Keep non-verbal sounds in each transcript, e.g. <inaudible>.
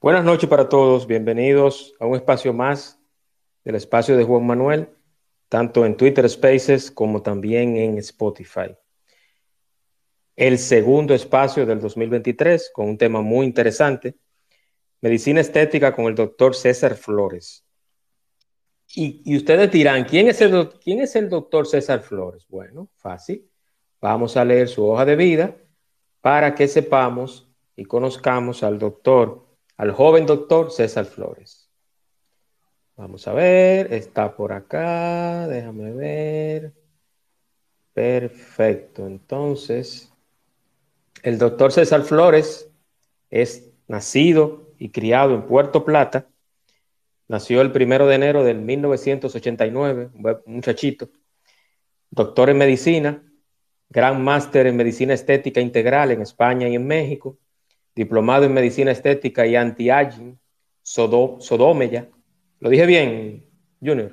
Buenas noches para todos, bienvenidos a un espacio más del espacio de Juan Manuel, tanto en Twitter Spaces como también en Spotify. El segundo espacio del 2023 con un tema muy interesante, medicina estética con el doctor César Flores. Y, ustedes dirán, ¿quién es, el, ¿quién es el doctor César Flores? Bueno, fácil. Vamos a leer su hoja de vida para que sepamos y conozcamos al doctor al joven doctor César Flores. Vamos a ver, está por acá, déjame ver. Perfecto, entonces, el doctor César Flores es nacido y criado en Puerto Plata. Nació el primero de enero del 1989, un muchachito. Doctor en medicina, gran máster en medicina estética integral en España y en México diplomado en medicina estética y anti-aging, Sodomeya. ¿Lo dije bien, Junior?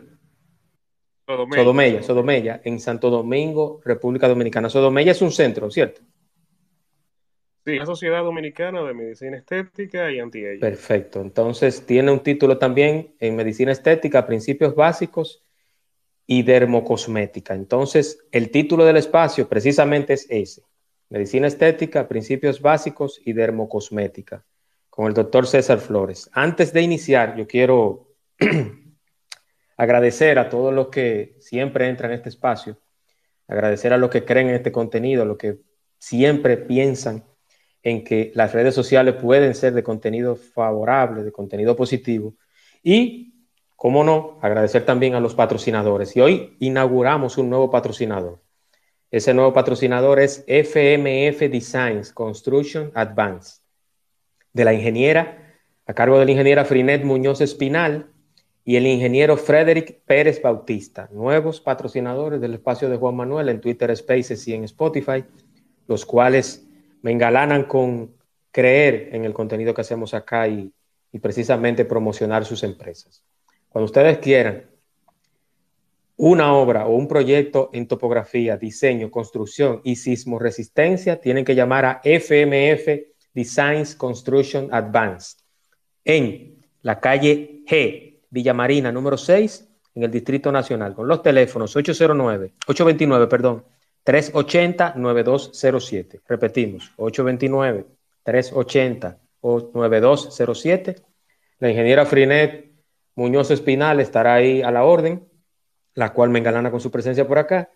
Sodomeya. Sodomeya, en Santo Domingo, República Dominicana. Sodomeya es un centro, ¿cierto? Sí, la Sociedad Dominicana de Medicina Estética y Anti-Aging. Perfecto. Entonces, tiene un título también en Medicina Estética, Principios Básicos y Dermocosmética. Entonces, el título del espacio precisamente es ese Medicina Estética, Principios Básicos y Dermocosmética, con el doctor César Flores. Antes de iniciar, yo quiero <clears throat> agradecer a todos los que siempre entran en este espacio, agradecer a los que creen en este contenido, a los que siempre piensan en que las redes sociales pueden ser de contenido favorable, de contenido positivo. Y, cómo no, agradecer también a los patrocinadores. Y hoy inauguramos un nuevo patrocinador. Ese nuevo patrocinador es FMF Designs Construction Advance, de la ingeniera, a cargo de la ingeniera Frinet Muñoz Espinal y el ingeniero Frederick Pérez Bautista, nuevos patrocinadores del espacio de Juan Manuel en Twitter Spaces y en Spotify, los cuales me engalanan con creer en el contenido que hacemos acá y, y precisamente promocionar sus empresas. Cuando ustedes quieran una obra o un proyecto en topografía, diseño, construcción y sismo resistencia, tienen que llamar a FMF Designs Construction Advanced en la calle G, Villa Marina, número 6, en el Distrito Nacional, con los teléfonos 809, 829, perdón, 380-9207. Repetimos, 829-380-9207. La ingeniera Frinet Muñoz Espinal estará ahí a la orden la cual me engalana con su presencia por acá.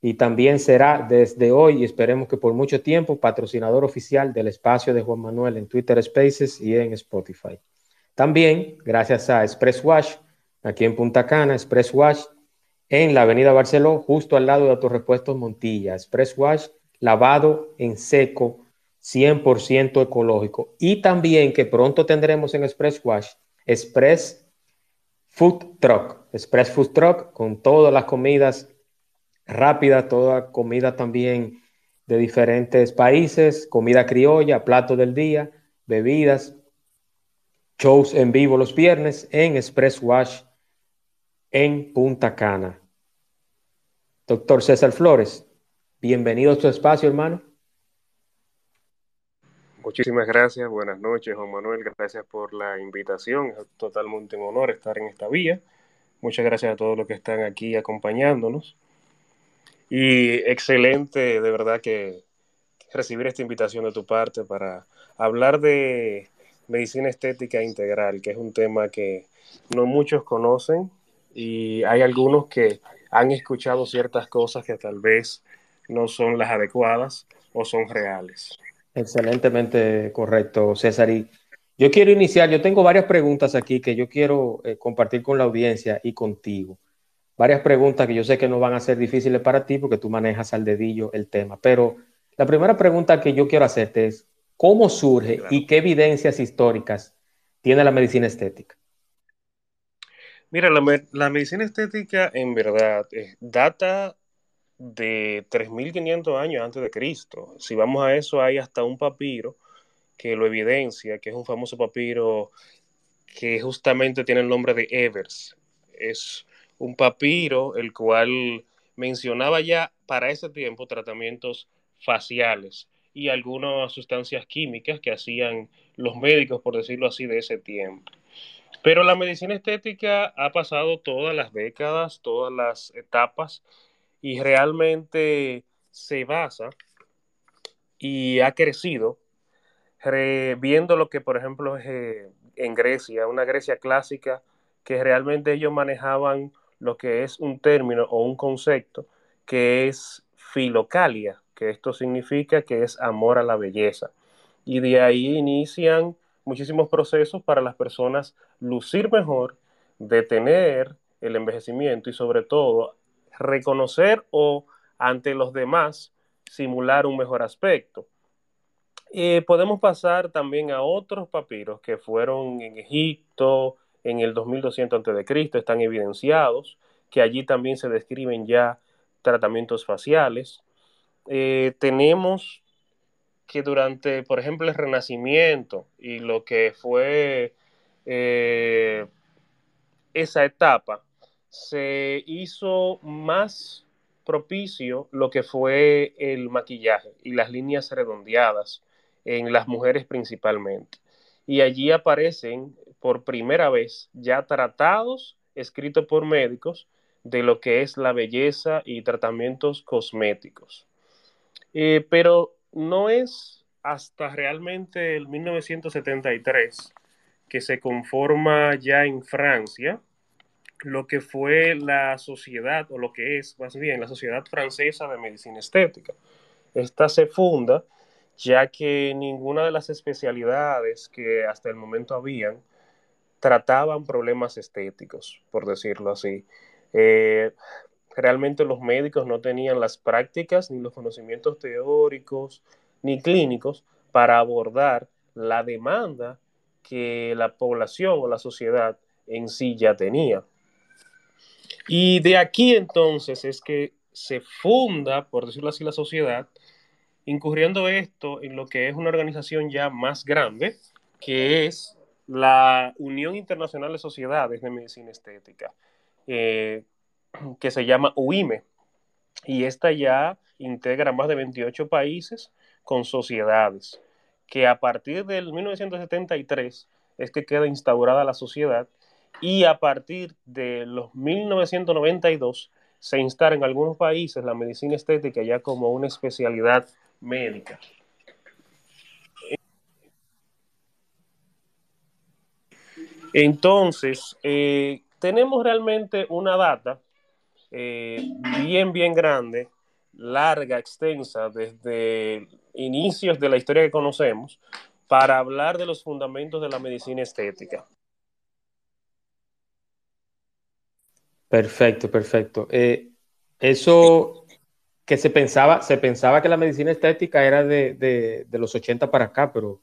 Y también será desde hoy, y esperemos que por mucho tiempo, patrocinador oficial del espacio de Juan Manuel en Twitter Spaces y en Spotify. También, gracias a Express Wash, aquí en Punta Cana, Express Wash, en la Avenida Barceló, justo al lado de Autorepuestos Montilla. Express Wash, lavado en seco, 100% ecológico. Y también que pronto tendremos en Express Wash, Express Food Truck, Express Food Truck, con todas las comidas rápidas, toda comida también de diferentes países, comida criolla, plato del día, bebidas, shows en vivo los viernes en Express Wash en Punta Cana. Doctor César Flores, bienvenido a tu espacio, hermano. Muchísimas gracias, buenas noches Juan Manuel, gracias por la invitación, es totalmente un honor estar en esta vía. Muchas gracias a todos los que están aquí acompañándonos. Y excelente, de verdad que recibir esta invitación de tu parte para hablar de medicina estética integral, que es un tema que no muchos conocen y hay algunos que han escuchado ciertas cosas que tal vez no son las adecuadas o son reales. Excelentemente correcto, César. Y yo quiero iniciar, yo tengo varias preguntas aquí que yo quiero eh, compartir con la audiencia y contigo. Varias preguntas que yo sé que no van a ser difíciles para ti porque tú manejas al dedillo el tema. Pero la primera pregunta que yo quiero hacerte es, ¿Cómo surge y qué evidencias históricas tiene la medicina estética? Mira, la, medicina estética en verdad eh, data de 3.500 años antes de Cristo. Si vamos a eso, hay hasta un papiro que lo evidencia, que es un famoso papiro que justamente tiene el nombre de Evers. Es un papiro el cual mencionaba ya para ese tiempo tratamientos faciales y algunas sustancias químicas que hacían los médicos, por decirlo así, de ese tiempo. Pero la medicina estética ha pasado todas las décadas, todas las etapas y realmente se basa y ha crecido viendo lo que, por ejemplo, es eh, en Grecia, una Grecia clásica, que realmente ellos manejaban lo que es un término o un concepto que es filocalia, que esto significa que es amor a la belleza. Y de ahí inician muchísimos procesos para las personas lucir mejor, detener el envejecimiento y sobre todo reconocer o ante los demás simular un mejor aspecto. Eh, podemos pasar también a otros papiros que fueron en Egipto en el 2200 a.C., están evidenciados, que allí también se describen ya tratamientos faciales. Eh, tenemos que durante, por ejemplo, el Renacimiento y lo que fue eh, esa etapa, se hizo más propicio lo que fue el maquillaje y las líneas redondeadas en las mujeres principalmente. Y allí aparecen por primera vez ya tratados escritos por médicos de lo que es la belleza y tratamientos cosméticos. Eh, pero no es hasta realmente el 1973 que se conforma ya en Francia lo que fue la sociedad, o lo que es más bien la Sociedad Francesa de Medicina Estética. Esta se funda ya que ninguna de las especialidades que hasta el momento habían trataban problemas estéticos, por decirlo así. Eh, realmente los médicos no tenían las prácticas ni los conocimientos teóricos ni clínicos para abordar la demanda que la población o la sociedad en sí ya tenía. Y de aquí entonces es que se funda, por decirlo así, la sociedad, incurriendo esto en lo que es una organización ya más grande, que es la Unión Internacional de Sociedades de Medicina Estética, eh, que se llama UIME. Y esta ya integra más de 28 países con sociedades, que a partir del 1973 es que queda instaurada la sociedad y a partir de los 1992 se instala en algunos países la medicina estética ya como una especialidad médica. Entonces, eh, tenemos realmente una data eh, bien, bien grande, larga, extensa, desde inicios de la historia que conocemos, para hablar de los fundamentos de la medicina estética. Perfecto, perfecto. Eh, eso que se pensaba, se pensaba que la medicina estética era de, los 80 para acá, pero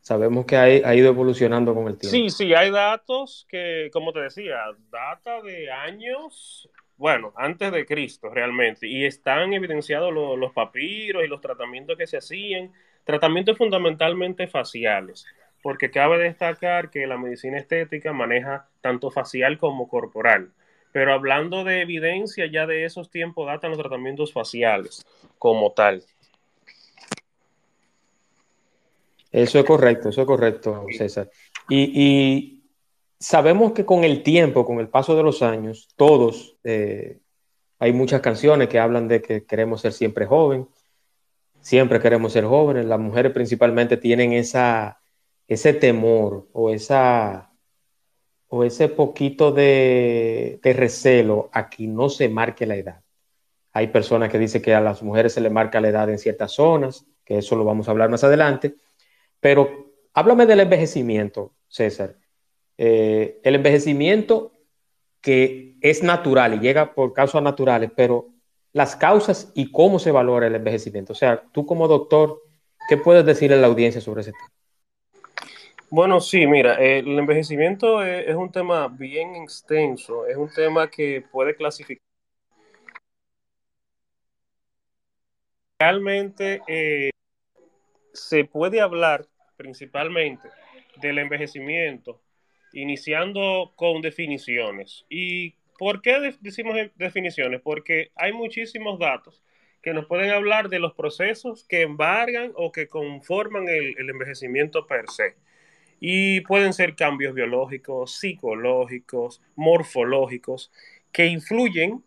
sabemos que ha, ido evolucionando con el tiempo. Sí, sí, hay datos que, como te decía, data de años, bueno, antes de Cristo realmente, y están evidenciados los papiros y los tratamientos que se hacían, tratamientos fundamentalmente faciales, porque cabe destacar que la medicina estética maneja tanto facial como corporal. Pero hablando de evidencia, ya de esos tiempos datan los tratamientos faciales como tal. Eso es correcto, eso es correcto, César. Y, sabemos que con el tiempo, con el paso de los años, todos, eh, hay muchas canciones que hablan de que queremos ser siempre joven, siempre queremos ser jóvenes. Las mujeres principalmente tienen esa, ese temor o esa o ese poquito de, recelo a que no se marque la edad. Hay personas que dicen que a las mujeres se le marca la edad en ciertas zonas, que eso lo vamos a hablar más adelante, pero háblame del envejecimiento, César. Eh, el envejecimiento que es natural y llega por causas naturales, pero las causas y cómo se valora el envejecimiento. O sea, tú como doctor, ¿Qué puedes decirle a la audiencia sobre ese tema? Bueno, sí, mira, el envejecimiento es, un tema bien extenso, es un tema que puede clasificar. Realmente eh, se puede hablar principalmente del envejecimiento, iniciando con definiciones. ¿Y por qué decimos definiciones? Porque hay muchísimos datos que nos pueden hablar de los procesos que embargan o que conforman el envejecimiento per se. Y pueden ser cambios biológicos, psicológicos, morfológicos, que influyen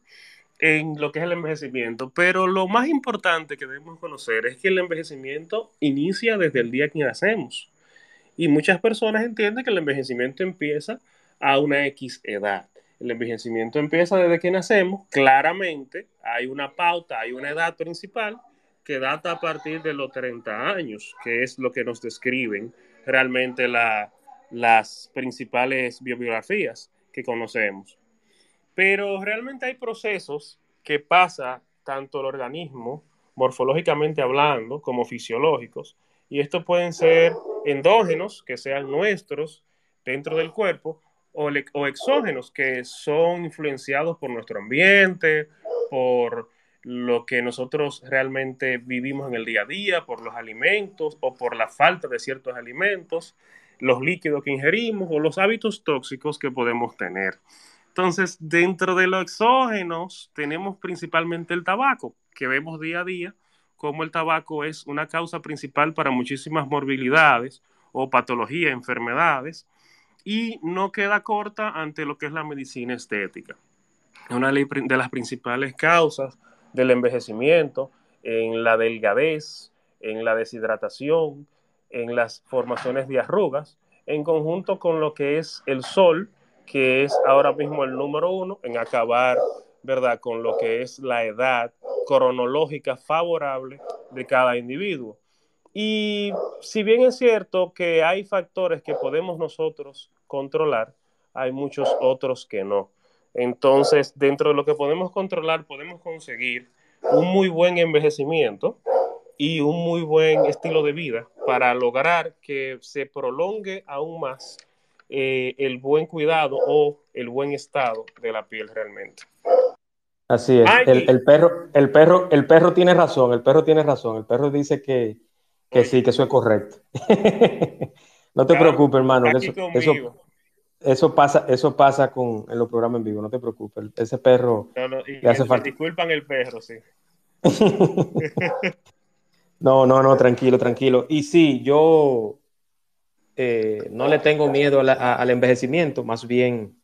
en lo que es el envejecimiento. Pero lo más importante que debemos conocer es que el envejecimiento inicia desde el día que nacemos. Y muchas personas entienden que el envejecimiento empieza a una X edad. El envejecimiento empieza desde que nacemos. Claramente hay una pauta, hay una edad principal que data a partir de los 30 años, que es lo que nos describen realmente las principales bibliografías que conocemos. Pero realmente hay procesos que pasa tanto el organismo, morfológicamente hablando, como fisiológicos, y estos pueden ser endógenos, que sean nuestros dentro del cuerpo, o, o exógenos, que son influenciados por nuestro ambiente, por lo que nosotros realmente vivimos en el día a día, por los alimentos o por la falta de ciertos alimentos, los líquidos que ingerimos o los hábitos tóxicos que podemos tener. Entonces, dentro de los exógenos tenemos principalmente el tabaco, que vemos día a día como el tabaco es una causa principal para muchísimas morbilidades o patologías, enfermedades, y no queda corta ante lo que es la medicina estética. Una de las principales causas del envejecimiento, en la delgadez, en la deshidratación, en las formaciones de arrugas, en conjunto con lo que es el sol, que es ahora mismo el número uno en acabar, ¿verdad?, con lo que es la edad cronológica favorable de cada individuo. Y si bien es cierto que hay factores que podemos nosotros controlar, hay muchos otros que no. Entonces, dentro de lo que podemos controlar, podemos conseguir un muy buen envejecimiento y un muy buen estilo de vida para lograr que se prolongue aún más eh, el buen cuidado o el buen estado de la piel realmente. Así es. El, perro, el, perro, el perro tiene razón, el perro tiene razón. El perro dice que, sí, que eso es correcto. <laughs> no te preocupes, hermano. eso, eso, pasa, eso pasa con, en los programas en vivo, no te preocupes. Ese perro le hace falta. Disculpan el perro, sí. <laughs> <laughs> no, no, no, tranquilo, tranquilo. Y sí, yo eh, no le tengo miedo al envejecimiento, más bien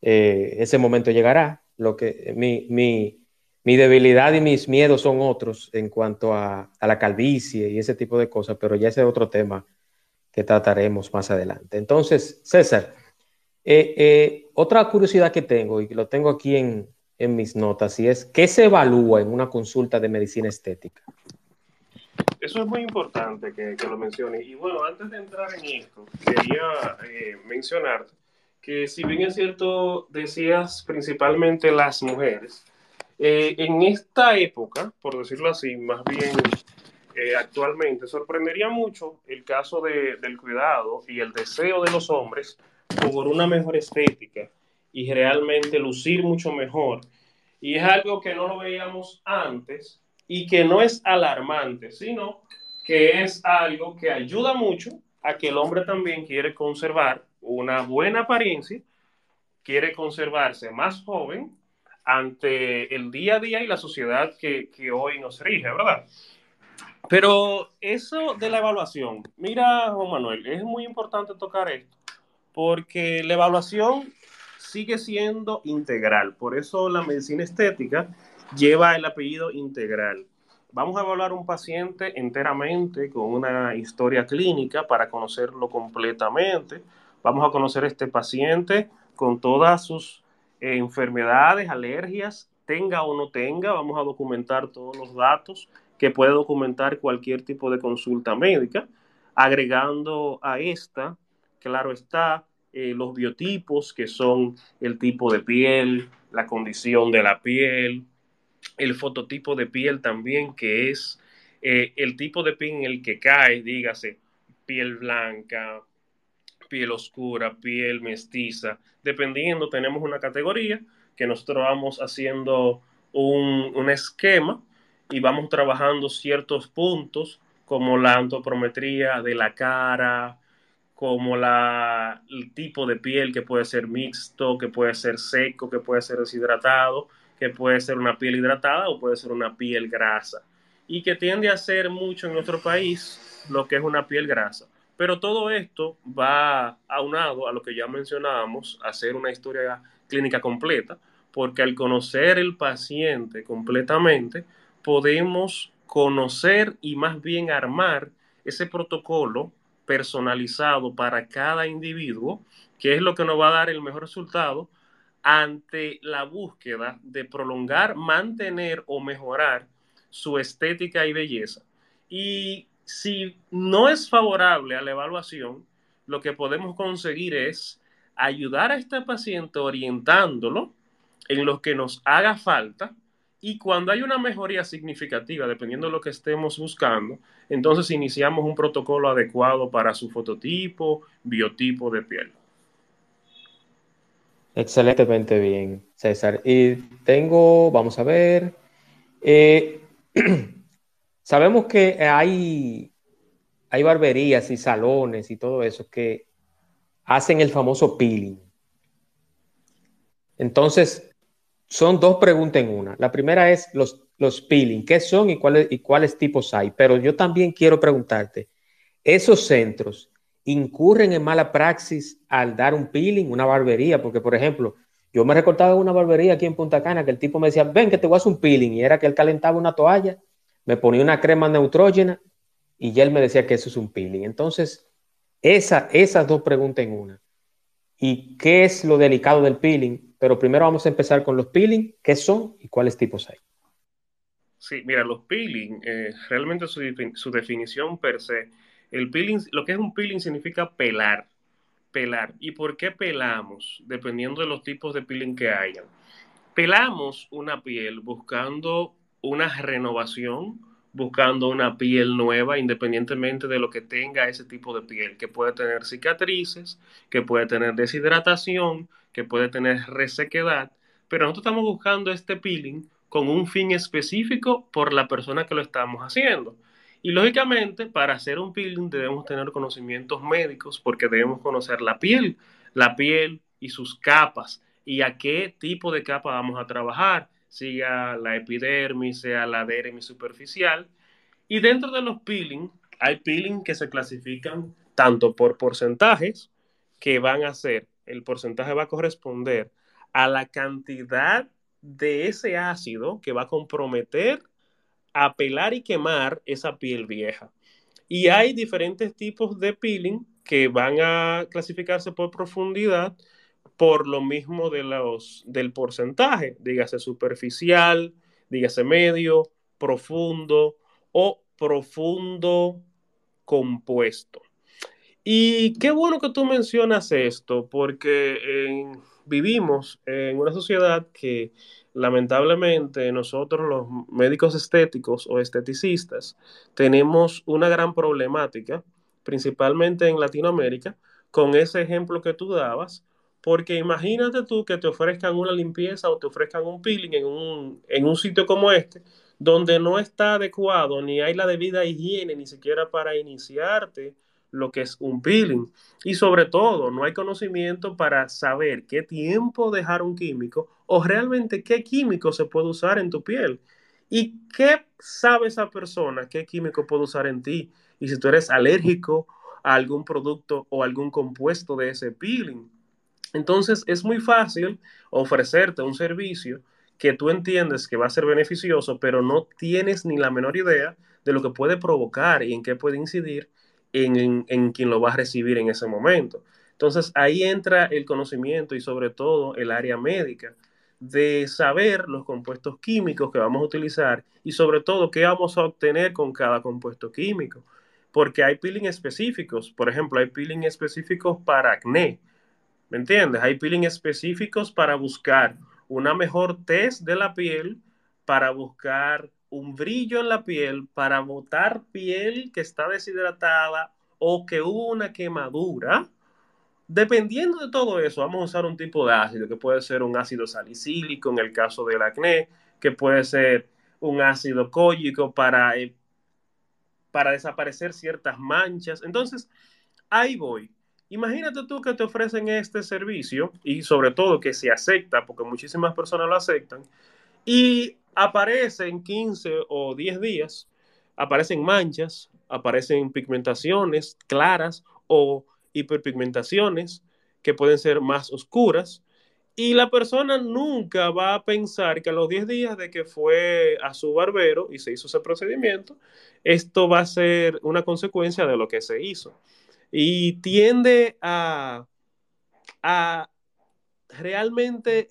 eh, ese momento llegará. Lo que mi, mi, debilidad y mis miedos son otros en cuanto a, la calvicie y ese tipo de cosas, pero ya ese es otro tema que trataremos más adelante. Entonces, César, eh, otra curiosidad que tengo, y lo tengo aquí en, en mis notas, y es, ¿qué se evalúa en una consulta de medicina estética? Eso es muy importante que, lo mencione. Y bueno, antes de entrar en esto, quería eh, mencionar que si bien es cierto, decías principalmente las mujeres, eh, en esta época, por decirlo así, más bien eh, actualmente, sorprendería mucho el caso del cuidado y el deseo de los hombres por una mejor estética y realmente lucir mucho mejor. Y es algo que no lo veíamos antes y que no es alarmante, sino que es algo que ayuda mucho a que el hombre también quiere conservar una buena apariencia, quiere conservarse más joven ante el día a día y la sociedad que, hoy nos rige, ¿verdad? Pero eso de la evaluación, mira, Juan Manuel, es muy importante tocar esto, porque la evaluación sigue siendo integral, por eso la medicina estética lleva el apellido integral. Vamos a evaluar un paciente enteramente con una historia clínica para conocerlo completamente. Vamos a conocer este paciente con todas sus eh, enfermedades, alergias, tenga o no tenga. Vamos a documentar todos los datos que puede documentar cualquier tipo de consulta médica, agregando a esta, claro está, eh, los biotipos, que son el tipo de piel, la condición de la piel, el fototipo de piel también, que es eh, el tipo de pin en el que cae, dígase, piel blanca, piel oscura, piel mestiza, dependiendo, tenemos una categoría que nosotros vamos haciendo un, un esquema y vamos trabajando ciertos puntos como la antropometría de la cara, como la, el tipo de piel que puede ser mixto, que puede ser seco, que puede ser deshidratado, que puede ser una piel hidratada o puede ser una piel grasa. Y que tiende a ser mucho en nuestro país lo que es una piel grasa. Pero todo esto va aunado a lo que ya mencionábamos, hacer una historia clínica completa, porque al conocer el paciente completamente, podemos conocer y más bien armar ese protocolo personalizado para cada individuo, que es lo que nos va a dar el mejor resultado ante la búsqueda de prolongar, mantener o mejorar su estética y belleza. Y si no es favorable a la evaluación, lo que podemos conseguir es ayudar a este paciente orientándolo en lo que nos haga falta y cuando hay una mejoría significativa, dependiendo de lo que estemos buscando, entonces iniciamos un protocolo adecuado para su fototipo, biotipo de piel. Excelentemente bien, César. Y tengo, vamos a ver, eh, <clears throat> sabemos que hay, hay barberías y salones y todo eso que hacen el famoso peeling. Entonces, son dos preguntas en una. La primera es los, los peeling, ¿qué son y cuáles, y cuáles tipos hay? Pero yo también quiero preguntarte, ¿esos centros incurren en mala praxis al dar un peeling, una barbería? Porque, por ejemplo, yo me recordaba de una barbería aquí en Punta Cana que el tipo me decía, ven que te voy a hacer un peeling, y era que él calentaba una toalla, me ponía una crema neutrógena y ya él me decía que eso es un peeling. Entonces, esa, esas dos preguntas en una. ¿Y qué es lo delicado del peeling? Pero primero vamos a empezar con los peeling, qué son y cuáles tipos hay. Sí, mira, los peeling, eh, realmente su, su, definición per se, el peeling, lo que es un peeling significa pelar, pelar. ¿Y por qué pelamos? Dependiendo de los tipos de peeling que hayan. Pelamos una piel buscando una renovación, buscando una piel nueva, independientemente de lo que tenga ese tipo de piel, que puede tener cicatrices, que puede tener deshidratación, que puede tener resequedad, pero nosotros estamos buscando este peeling con un fin específico por la persona que lo estamos haciendo. Y lógicamente, para hacer un peeling debemos tener conocimientos médicos porque debemos conocer la piel, la piel y sus capas y a qué tipo de capa vamos a trabajar, sea la epidermis, sea la dermis superficial. Y dentro de los peeling, hay peeling que se clasifican tanto por porcentajes que van a ser el porcentaje va a corresponder a la cantidad de ese ácido que va a comprometer a pelar y quemar esa piel vieja. Y hay diferentes tipos de peeling que van a clasificarse por profundidad por lo mismo de los, del porcentaje, dígase superficial, dígase medio, profundo o profundo compuesto. Y qué bueno que tú mencionas esto, porque vivimos en una sociedad que lamentablemente nosotros los médicos estéticos o esteticistas tenemos una gran problemática, principalmente en Latinoamérica, con ese ejemplo que tú dabas, porque imagínate tú que te ofrezcan una limpieza o te ofrezcan un peeling en un, en un sitio como este, donde no está adecuado, ni hay la debida higiene, ni siquiera para iniciarte lo que es un peeling. Y sobre todo, no hay conocimiento para saber qué tiempo dejar un químico o realmente qué químico se puede usar en tu piel. ¿Y qué sabe esa persona qué químico puede usar en ti? Y si tú eres alérgico a algún producto o algún compuesto de ese peeling. Entonces es muy fácil ofrecerte un servicio que tú entiendes que va a ser beneficioso, pero no tienes ni la menor idea de lo que puede provocar y en qué puede incidir en, quien lo va a recibir en ese momento. Entonces ahí entra el conocimiento y sobre todo el área médica de saber los compuestos químicos que vamos a utilizar y sobre todo qué vamos a obtener con cada compuesto químico. Porque hay peeling específicos, por ejemplo, hay peeling específicos para acné, ¿me entiendes? Hay peeling específicos para buscar una mejor test de la piel, para buscar un brillo en la piel para botar piel que está deshidratada o que hubo una quemadura, dependiendo de todo eso, vamos a usar un tipo de ácido que puede ser un ácido salicílico en el caso del acné, que puede ser un ácido cólico para, eh, para desaparecer ciertas manchas. Entonces, ahí voy. Imagínate tú que te ofrecen este servicio y sobre todo que se acepta, porque muchísimas personas lo aceptan, y aparecen 15 o 10 días, aparecen manchas, aparecen pigmentaciones claras o hiperpigmentaciones que pueden ser más oscuras. Y la persona nunca va a pensar que a los 10 días de que fue a su barbero y se hizo ese procedimiento, esto va a ser una consecuencia de lo que se hizo. Y tiende a, a realmente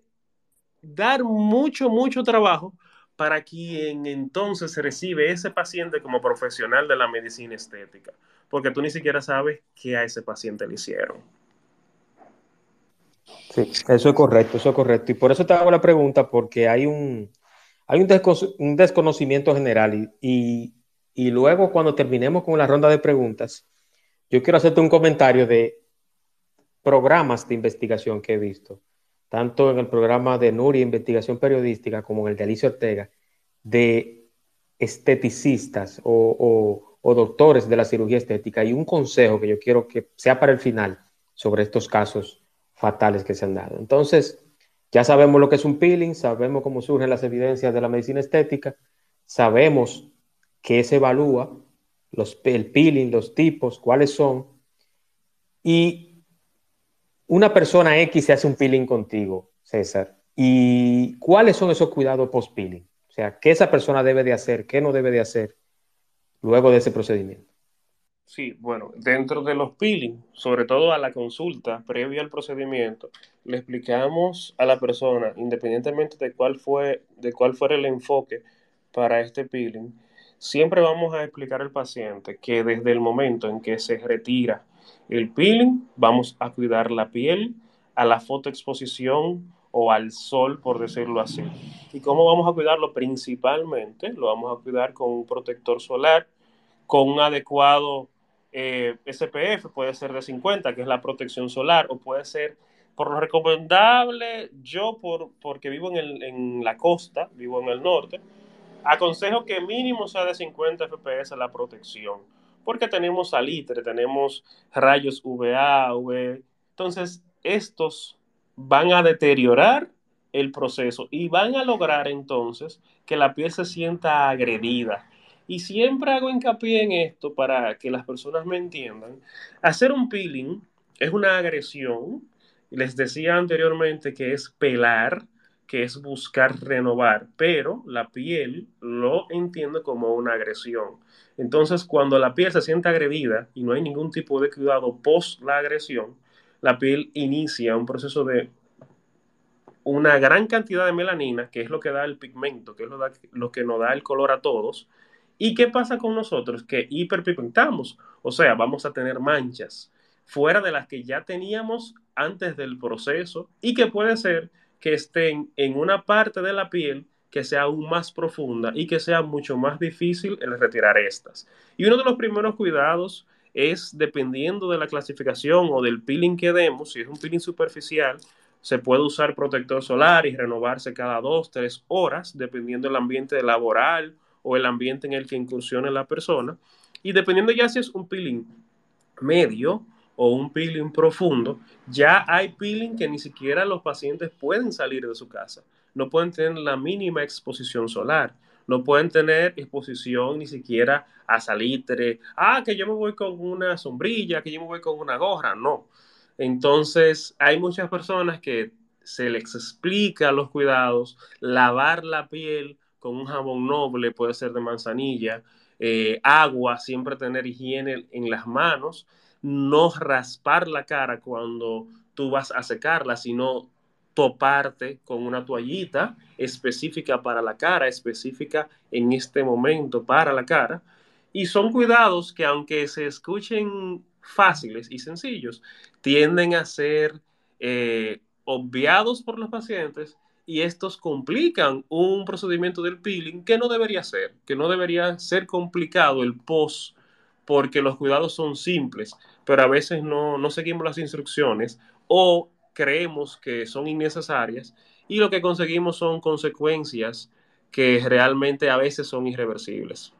dar mucho, mucho trabajo para quien entonces recibe ese paciente como profesional de la medicina estética, porque tú ni siquiera sabes qué a ese paciente le hicieron. Sí, eso es correcto, eso es correcto. Y por eso te hago la pregunta, porque hay un, hay un, desconocimiento general y, y luego cuando terminemos con la ronda de preguntas, yo quiero hacerte un comentario de programas de investigación que he visto tanto en el programa de Nuri Investigación Periodística como en el de Alicia Ortega, de esteticistas o, doctores de la cirugía estética. Y un consejo que yo quiero que sea para el final sobre estos casos fatales que se han dado. Entonces, ya sabemos lo que es un peeling, sabemos cómo surgen las evidencias de la medicina estética, sabemos qué se evalúa, el peeling, los tipos, cuáles son, y una persona X se hace un peeling contigo, César, ¿y cuáles son esos cuidados post-peeling? O sea, ¿qué esa persona debe de hacer, qué no debe de hacer luego de ese procedimiento? Sí, bueno, dentro de los peeling, sobre todo a la consulta previa al procedimiento, le explicamos a la persona, independientemente de cuál fue, de cuál fuera el enfoque para este peeling, siempre vamos a explicar al paciente que desde el momento en que se retira el peeling, vamos a cuidar la piel a la fotoexposición o al sol, por decirlo así. ¿Y cómo vamos a cuidarlo? Principalmente lo vamos a cuidar con un protector solar, con un adecuado eh, SPF, puede ser de 50, que es la protección solar, o puede ser, por lo recomendable, yo por, porque vivo en, en la costa, vivo en el norte, aconsejo que mínimo sea de 50 FPS la protección porque tenemos salitre, tenemos rayos UV. Entonces, estos van a deteriorar el proceso y van a lograr entonces que la piel se sienta agredida. Y siempre hago hincapié en esto para que las personas me entiendan. Hacer un peeling es una agresión. Les decía anteriormente que es pelar, que es buscar renovar, pero la piel lo entiende como una agresión. Entonces, cuando la piel se siente agredida y no hay ningún tipo de cuidado post la agresión, la piel inicia un proceso de una gran cantidad de melanina, que es lo que da el pigmento, que es lo, que nos da el color a todos. ¿Y qué pasa con nosotros? Que hiperpigmentamos, o sea, vamos a tener manchas fuera de las que ya teníamos antes del proceso y que puede ser que estén en una parte de la piel que sea aún más profunda y que sea mucho más difícil el retirar estas. Y uno de los primeros cuidados es, dependiendo de la clasificación o del peeling que demos, si es un peeling superficial, se puede usar protector solar y renovarse cada dos, tres horas, dependiendo del ambiente laboral o el ambiente en el que incursione la persona. Y dependiendo ya si es un peeling medio o un peeling profundo, ya hay peeling que ni siquiera los pacientes pueden salir de su casa no pueden tener la mínima exposición solar, no pueden tener exposición ni siquiera a salitre, ah, que yo me voy con una sombrilla, que yo me voy con una gorra, no. Entonces, hay muchas personas que se les explica los cuidados, lavar la piel con un jabón noble, puede ser de manzanilla, eh, agua, siempre tener higiene en las manos, no raspar la cara cuando tú vas a secarla, sino toparte con una toallita específica para la cara, específica en este momento para la cara. Y son cuidados que aunque se escuchen fáciles y sencillos, tienden a ser eh, obviados por los pacientes y estos complican un procedimiento del peeling que no debería ser, que no debería ser complicado el post porque los cuidados son simples, pero a veces no, no seguimos las instrucciones o creemos que son innecesarias y lo que conseguimos son consecuencias que realmente a veces son irreversibles.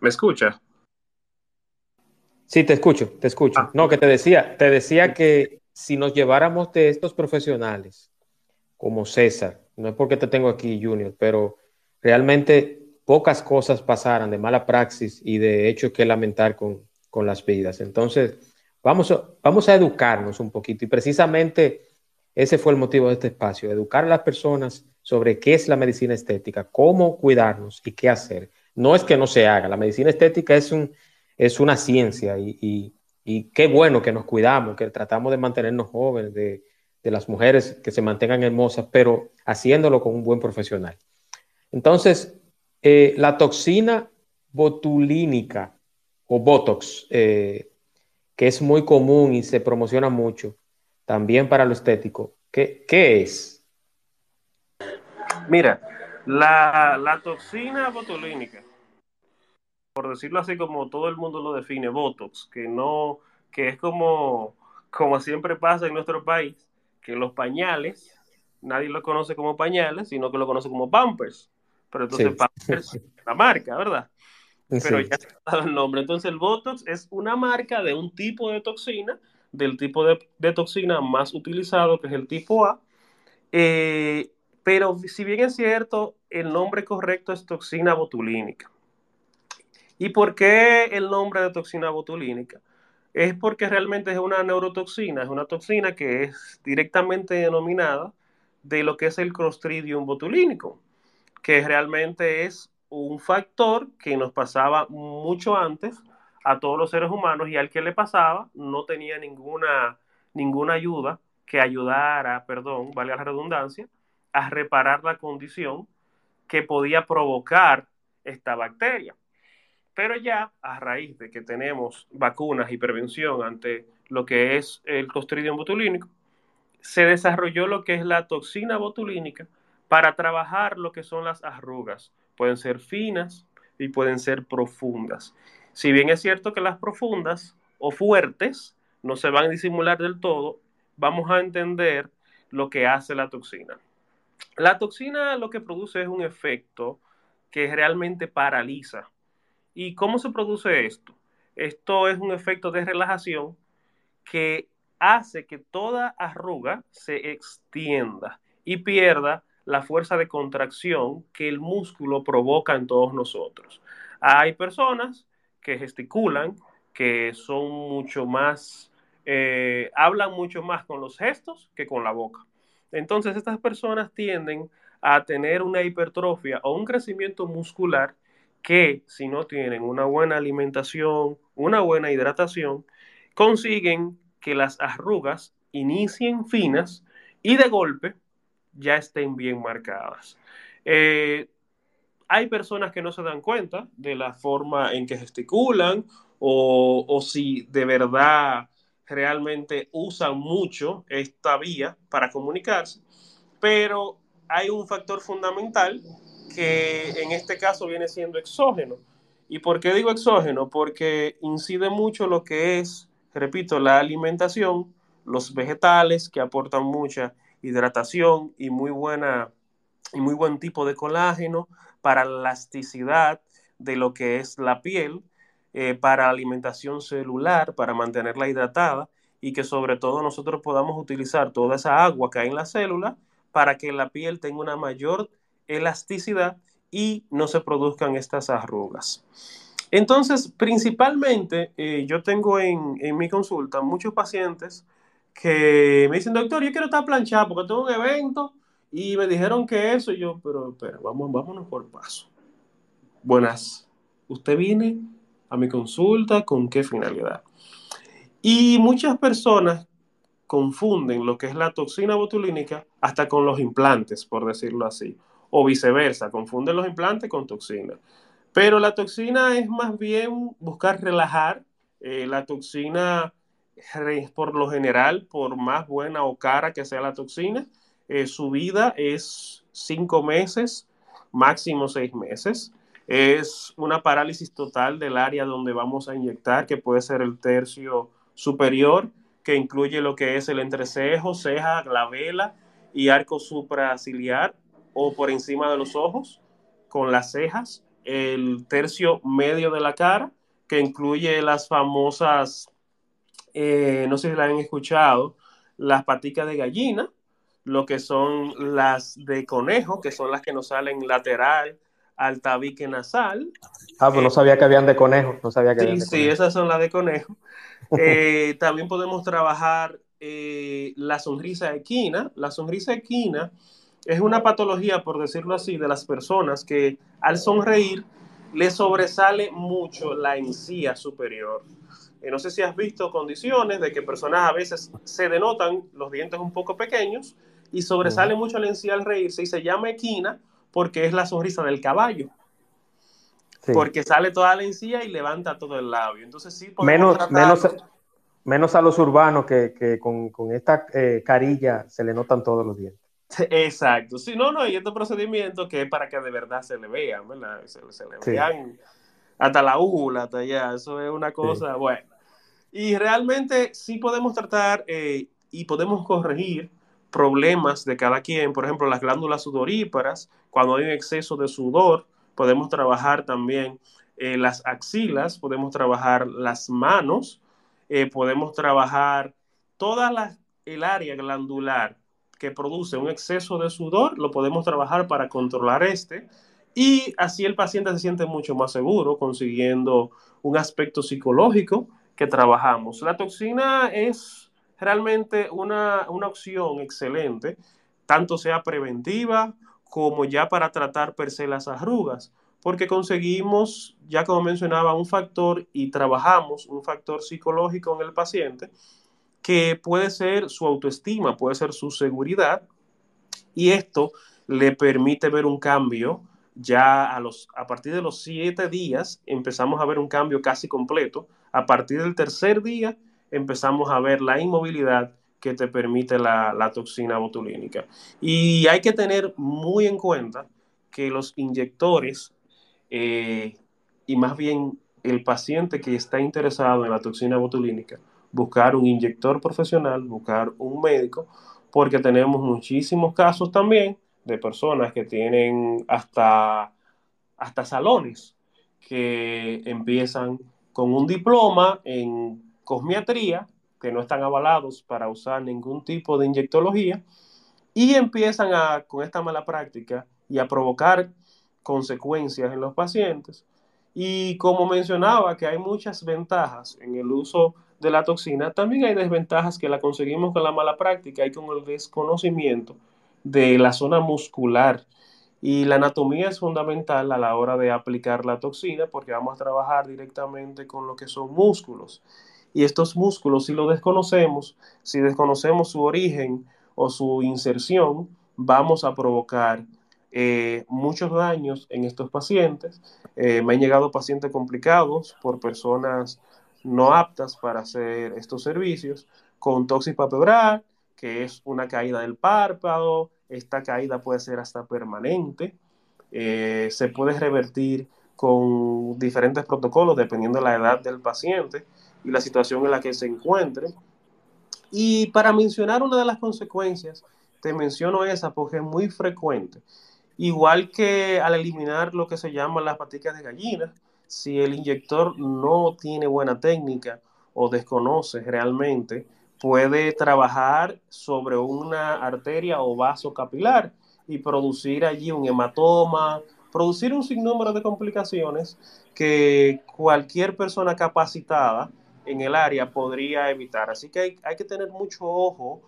¿Me escucha? Sí, te escucho, te escucho. Ah. No, que te decía, te decía que si nos lleváramos de estos profesionales como César, no es porque te tengo aquí, Junior, pero realmente pocas cosas pasaran de mala praxis y de hecho que lamentar con, con las vidas. Entonces, vamos a, vamos a educarnos un poquito y precisamente ese fue el motivo de este espacio, educar a las personas sobre qué es la medicina estética, cómo cuidarnos y qué hacer. No es que no se haga, la medicina estética es, un, es una ciencia y, qué bueno que nos cuidamos, que tratamos de mantenernos jóvenes, de, las mujeres que se mantengan hermosas, pero haciéndolo con un buen profesional. Entonces, eh, la toxina botulínica o Botox, eh, que es muy común y se promociona mucho, también para lo estético, ¿qué, qué es? Mira, la, la toxina botulínica por decirlo así como todo el mundo lo define, Botox, que no, que es como, como siempre pasa en nuestro país, que los pañales, nadie lo conoce como pañales, sino que lo conoce como Pampers. Pero entonces Pampers es la marca, ¿verdad? Pero ya se ha dado el nombre. Entonces el Botox es una marca de un tipo de toxina, del tipo de, toxina más utilizado, que es el tipo A. Eh, pero si bien es cierto, el nombre correcto es toxina botulínica. ¿Y por qué el nombre de toxina botulínica? Es porque realmente es una neurotoxina, es una toxina que es directamente denominada de lo que es el Clostridium botulínico, que realmente es un factor que nos pasaba mucho antes a todos los seres humanos y al que le pasaba no tenía ninguna, ninguna ayuda que ayudara, perdón, valga la redundancia, a reparar la condición que podía provocar esta bacteria. Pero ya a raíz de que tenemos vacunas y prevención ante lo que es el Clostridium botulínico, se desarrolló lo que es la toxina botulínica para trabajar lo que son las arrugas. Pueden ser finas y pueden ser profundas. Si bien es cierto que las profundas o fuertes no se van a disimular del todo, vamos a entender lo que hace la toxina. La toxina lo que produce es un efecto que realmente paraliza ¿Y cómo se produce esto? Esto es un efecto de relajación que hace que toda arruga se extienda y pierda la fuerza de contracción que el músculo provoca en todos nosotros. Hay personas que gesticulan, que son mucho más, eh, hablan mucho más con los gestos que con la boca. Entonces estas personas tienden a tener una hipertrofia o un crecimiento muscular que si no tienen una buena alimentación, una buena hidratación, consiguen que las arrugas inicien finas y de golpe ya estén bien marcadas. Eh, hay personas que no se dan cuenta de la forma en que gesticulan o, o si de verdad realmente usan mucho esta vía para comunicarse, pero hay un factor fundamental que en este caso viene siendo exógeno. ¿Y por qué digo exógeno? Porque incide mucho lo que es, repito, la alimentación, los vegetales que aportan mucha hidratación y muy buena y muy buen tipo de colágeno para la elasticidad de lo que es la piel, eh, para alimentación celular, para mantenerla hidratada y que sobre todo nosotros podamos utilizar toda esa agua que hay en la célula para que la piel tenga una mayor elasticidad y no se produzcan estas arrugas. Entonces, principalmente, eh, yo tengo en, mi consulta muchos pacientes que me dicen, doctor, yo quiero estar planchado porque tengo un evento y me dijeron que eso, y yo, pero, pero, vamos, vámonos por paso. Buenas, usted viene a mi consulta con qué finalidad. Y muchas personas confunden lo que es la toxina botulínica hasta con los implantes, por decirlo así, o viceversa, confunden los implantes con toxina. Pero la toxina es más bien buscar relajar. Eh, la toxina, por lo general, por más buena o cara que sea la toxina, eh, su vida es cinco meses, máximo seis meses. Es una parálisis total del área donde vamos a inyectar, que puede ser el tercio superior, que incluye lo que es el entrecejo, ceja, glabela y arco supraciliar o por encima de los ojos, con las cejas, el tercio medio de la cara, que incluye las famosas, eh, no sé si la han escuchado, las paticas de gallina, lo que son las de conejo, que son las que nos salen lateral al tabique nasal. Ah, pues no sabía que habían de conejo, no sabía que sí, habían de Sí, esas son las de conejo. <laughs> Eh, también podemos trabajar eh, la sonrisa equina. La sonrisa equina es una patología, por decirlo así, de las personas que al sonreír le sobresale mucho la encía superior. Eh, no sé si has visto condiciones de que personas a veces se denotan los dientes un poco pequeños y sobresale mucho la encía al reírse y se llama equina porque es la sonrisa del caballo. Porque sale toda la encía y levanta todo el labio. Entonces sí menos, menos, menos a los urbanos que, con, esta eh, carilla se le notan todos los dientes. <laughs> Exacto. Sí, no, no, y este procedimiento que es para que de verdad se le vean, ¿verdad? Se, le vean hasta la úgula, hasta allá. Eso es una cosa, bueno. Y realmente sí podemos tratar eh, y podemos corregir problemas de cada quien, por ejemplo, las glándulas sudoríparas, cuando hay un exceso de sudor, podemos trabajar también eh, las axilas, podemos trabajar las manos, eh, podemos trabajar toda la, el área glandular que produce un exceso de sudor, lo podemos trabajar para controlar este y así el paciente se siente mucho más seguro consiguiendo un aspecto psicológico que trabajamos. La toxina es realmente una, opción excelente, tanto sea preventiva como ya para tratar per se las arrugas, porque conseguimos, ya como mencionaba, un factor y trabajamos un factor psicológico en el paciente que puede ser su autoestima, puede ser su seguridad, y esto le permite ver un cambio ya a, los, a partir de los siete días empezamos a ver un cambio casi completo. A partir del tercer día empezamos a ver la inmovilidad que te permite la, toxina botulínica. Y hay que tener muy en cuenta que los inyectores eh, y más bien el paciente que está interesado en la toxina botulínica, buscar un inyector profesional, buscar un médico, porque tenemos muchísimos casos también de personas que tienen hasta, hasta salones que empiezan con un diploma en cosmiatría, que no están avalados para usar ningún tipo de inyectología, y empiezan a, con esta mala práctica y a provocar consecuencias en los pacientes. Y como mencionaba que hay muchas ventajas en el uso de la toxina, también hay desventajas que la conseguimos con la mala práctica y con el desconocimiento de la zona muscular. Y la anatomía es fundamental a la hora de aplicar la toxina porque vamos a trabajar directamente con lo que son músculos. Y estos músculos, si los desconocemos, si desconocemos su origen o su inserción, vamos a provocar eh, muchos daños en estos pacientes. Eh, me han llegado pacientes complicados por personas no aptas para hacer estos servicios, con toxipapebral, que es una caída del párpado. Esta caída puede ser hasta permanente. Eh, se puede revertir con diferentes protocolos dependiendo de la edad del paciente y la situación en la que se encuentre. Y para mencionar una de las consecuencias, te menciono esa porque es muy frecuente. Igual que al eliminar lo que se llama las paticas de gallina, si el inyector no tiene buena técnica o desconoce realmente, puede trabajar sobre una arteria o vaso capilar y producir allí un hematoma, producir un sinnúmero de complicaciones que cualquier persona capacitada en el área podría evitar. Así que hay, que tener mucho ojo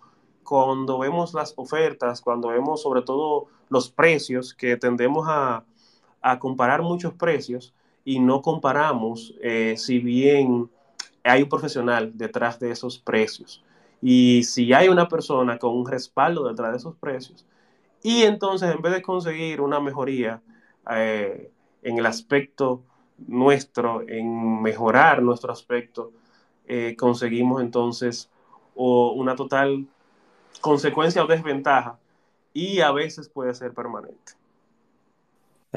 cuando vemos las ofertas, cuando vemos sobre todo los precios, que tendemos a, comparar muchos precios y no comparamos eh, si bien hay un profesional detrás de esos precios. y si hay una persona con un respaldo detrás de esos precios, y entonces en vez de conseguir una mejoría eh, en el aspecto nuestro, en mejorar nuestro aspecto, eh, conseguimos entonces una total consecuencia o desventaja y a veces puede ser permanente.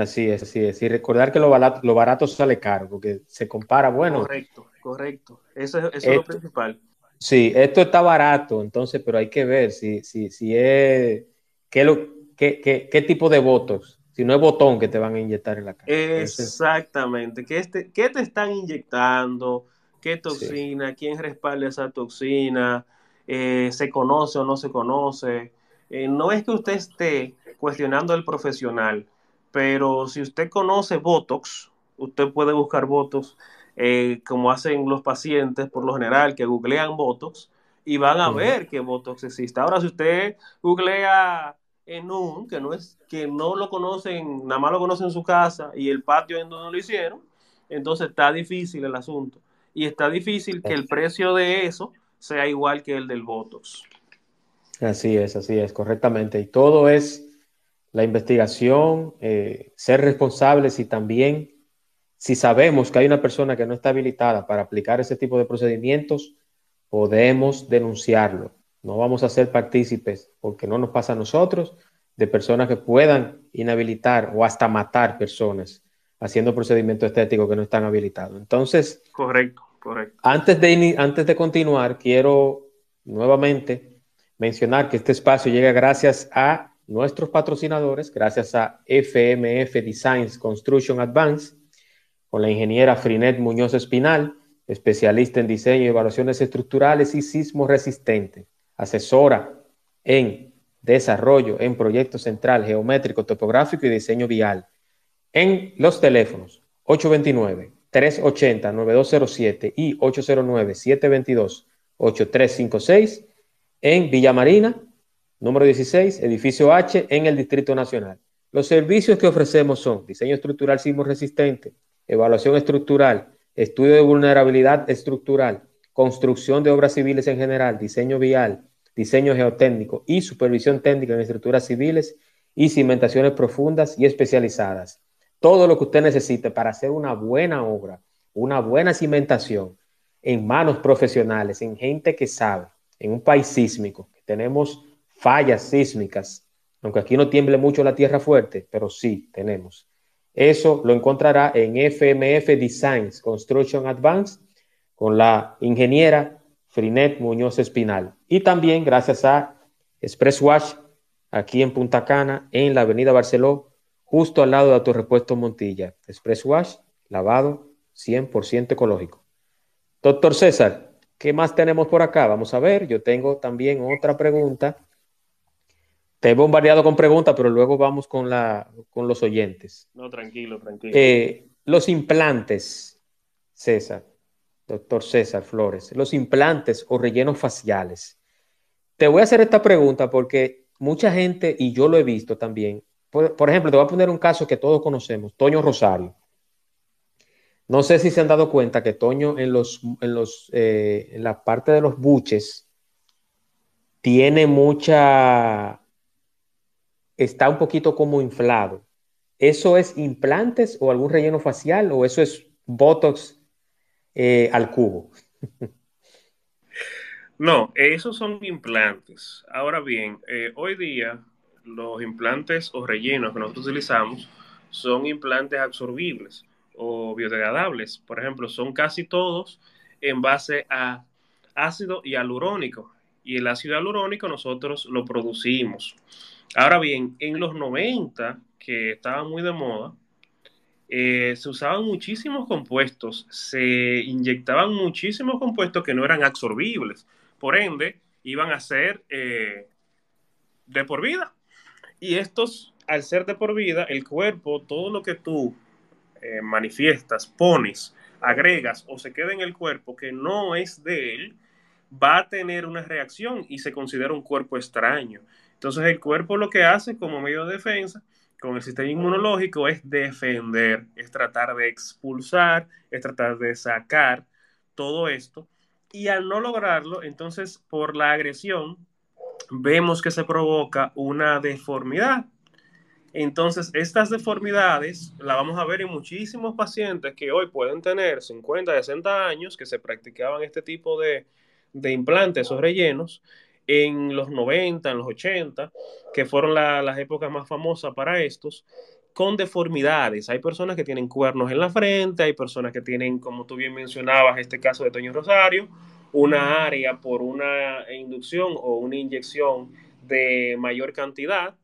Así es, así es. Y recordar que lo barato, lo barato sale caro, porque se compara, bueno. Correcto, correcto. Eso, es lo principal. Sí, esto está barato, entonces, pero hay que ver si, si, si es, qué, lo, qué, qué, qué tipo de votos, si no es botón que te van a inyectar en la cara. Exactamente, ¿Qué, este, ¿qué te están inyectando? ¿Qué toxina? ¿Quién respalda esa toxina? Eh, ¿Se conoce o no se conoce? Eh, no es que usted esté cuestionando al profesional, pero si usted conoce Botox, usted puede buscar Botox eh, como hacen los pacientes por lo general que googlean Botox y van a ver que Botox existe. Ahora, si usted googlea en un, que no es, que no lo conocen, nada más lo conocen en su casa y el patio en donde lo hicieron, entonces está difícil el asunto. Y está difícil que el precio de eso sea igual que el del Botox. Así es, así es, correctamente. Y todo es la investigación, eh, ser responsables y también si sabemos que hay una persona que no está habilitada para aplicar ese tipo de procedimientos, podemos denunciarlo. No vamos a ser partícipes, porque no nos pasa a nosotros, de personas que puedan inhabilitar o hasta matar personas haciendo procedimientos estéticos que no están habilitados. Entonces, correcto, correcto. Antes de, antes de continuar, quiero nuevamente mencionar que este espacio llega gracias a nuestros patrocinadores, gracias a FMF Designs Construction Advance, con la ingeniera Frinet Muñoz Espinal, especialista en diseño y evaluaciones estructurales y sismo resistente, asesora en desarrollo en proyecto central, geométrico, topográfico y diseño vial. En los teléfonos 829-380-9207 y 809-722-8356 en Villa Marina, Número 16, edificio H en el Distrito Nacional. Los servicios que ofrecemos son diseño estructural sismo resistente, evaluación estructural, estudio de vulnerabilidad estructural, construcción de obras civiles en general, diseño vial, diseño geotécnico y supervisión técnica en estructuras civiles y cimentaciones profundas y especializadas. Todo lo que usted necesite para hacer una buena obra, una buena cimentación en manos profesionales, en gente que sabe, en un país sísmico, que tenemos fallas sísmicas, aunque aquí no tiemble mucho la tierra fuerte, pero sí tenemos. Eso lo encontrará en FMF Designs Construction Advance con la ingeniera Frinet Muñoz Espinal. Y también gracias a Express Wash aquí en Punta Cana, en la avenida Barceló, justo al lado de Autorepuesto Montilla. Express Wash, lavado 100% ecológico. Doctor César, ¿qué más tenemos por acá? Vamos a ver, yo tengo también otra pregunta te he bombardeado con preguntas, pero luego vamos con, la, con los oyentes. No, tranquilo, tranquilo. Eh, los implantes, César, doctor César Flores, los implantes o rellenos faciales. Te voy a hacer esta pregunta porque mucha gente, y yo lo he visto también, por, ejemplo, te voy a poner un caso que todos conocemos, Toño Rosario. No sé si se han dado cuenta que Toño en, los, en, los, eh, en la parte de los buches tiene mucha está un poquito como inflado. ¿Eso es implantes o algún relleno facial o eso es Botox eh, al cubo? <laughs> no, esos son implantes. Ahora bien, eh, hoy día los implantes o rellenos que nosotros utilizamos son implantes absorbibles o biodegradables. Por ejemplo, son casi todos en base a ácido hialurónico. Y el ácido hialurónico nosotros lo producimos. Ahora bien, en los 90, que estaban muy de moda, eh, se usaban muchísimos compuestos, se inyectaban muchísimos compuestos que no eran absorbibles. Por ende, iban a ser eh, de por vida. Y estos, al ser de por vida, el cuerpo, todo lo que tú eh, manifiestas, pones, agregas o se queda en el cuerpo que no es de él, va a tener una reacción y se considera un cuerpo extraño. Entonces el cuerpo lo que hace como medio de defensa con el sistema inmunológico es defender, es tratar de expulsar, es tratar de sacar todo esto Y al no lograrlo, entonces por la agresión, vemos que se provoca una deformidad. Entonces, estas deformidades la vamos a ver en muchísimos pacientes que hoy pueden tener 50, 60 años, que se practicaban este tipo de, de implantes o rellenos en los 90, en los 80, que fueron las épocas más famosas para estos, con deformidades. Hay personas que tienen cuernos en la frente, hay personas que tienen, como tú bien mencionabas, este caso de Toño Rosario, una área por una inducción o una inyección de mayor cantidad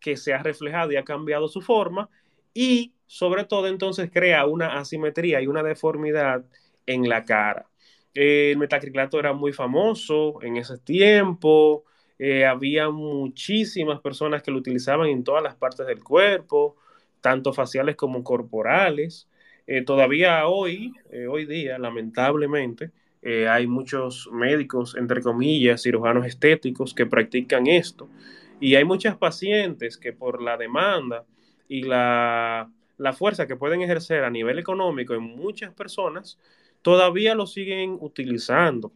que se ha reflejado y ha cambiado su forma y sobre todo entonces crea una asimetría y una deformidad en la cara. El metacrilato era muy famoso en ese tiempo, eh, había muchísimas personas que lo utilizaban en todas las partes del cuerpo, tanto faciales como corporales. Eh, todavía hoy, eh, hoy día, lamentablemente, hay muchos médicos, entre comillas, cirujanos estéticos que practican esto. Y hay muchas pacientes que por la demanda y la, la fuerza que pueden ejercer a nivel económico en muchas personas, todavía lo siguen utilizando.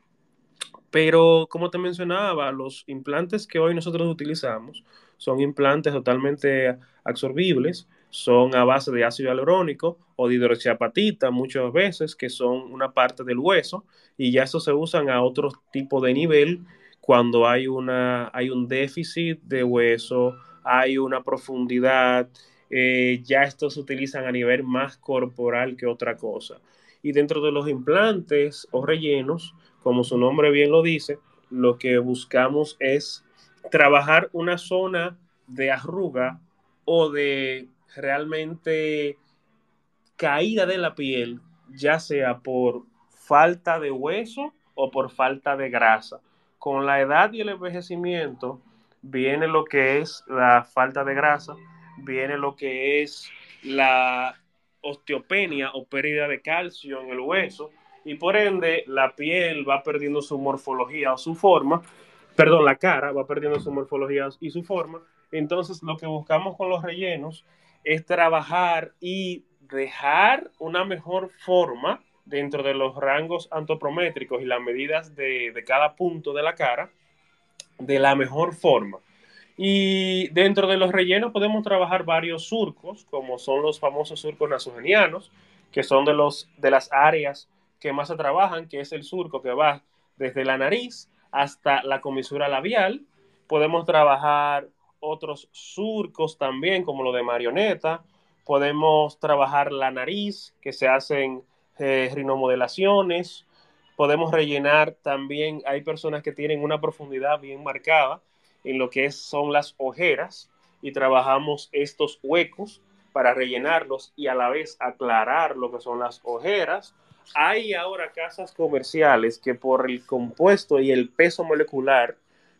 Pero como te mencionaba, los implantes que hoy nosotros utilizamos son implantes totalmente absorbibles, son a base de ácido hialurónico o de hidroxiapatita muchas veces, que son una parte del hueso, y ya eso se usan a otro tipo de nivel cuando hay, una, hay un déficit de hueso, hay una profundidad, eh, ya estos se utilizan a nivel más corporal que otra cosa. Y dentro de los implantes o rellenos, como su nombre bien lo dice, lo que buscamos es trabajar una zona de arruga o de realmente caída de la piel, ya sea por falta de hueso o por falta de grasa. Con la edad y el envejecimiento viene lo que es la falta de grasa, viene lo que es la osteopenia o pérdida de calcio en el hueso y por ende la piel va perdiendo su morfología o su forma, perdón, la cara va perdiendo su morfología y su forma. Entonces lo que buscamos con los rellenos es trabajar y dejar una mejor forma dentro de los rangos antropométricos y las medidas de, cada punto de la cara de la mejor forma. Y dentro de los rellenos podemos trabajar varios surcos, como son los famosos surcos nasogenianos, que son de, los, de las áreas que más se trabajan, que es el surco que va desde la nariz hasta la comisura labial. Podemos trabajar otros surcos también, como lo de marioneta. Podemos trabajar la nariz, que se hacen eh, rinomodelaciones. Podemos rellenar también, hay personas que tienen una profundidad bien marcada en lo que son las ojeras y trabajamos estos huecos para rellenarlos y a la vez aclarar lo que son las ojeras. Hay ahora casas comerciales que por el compuesto y el peso molecular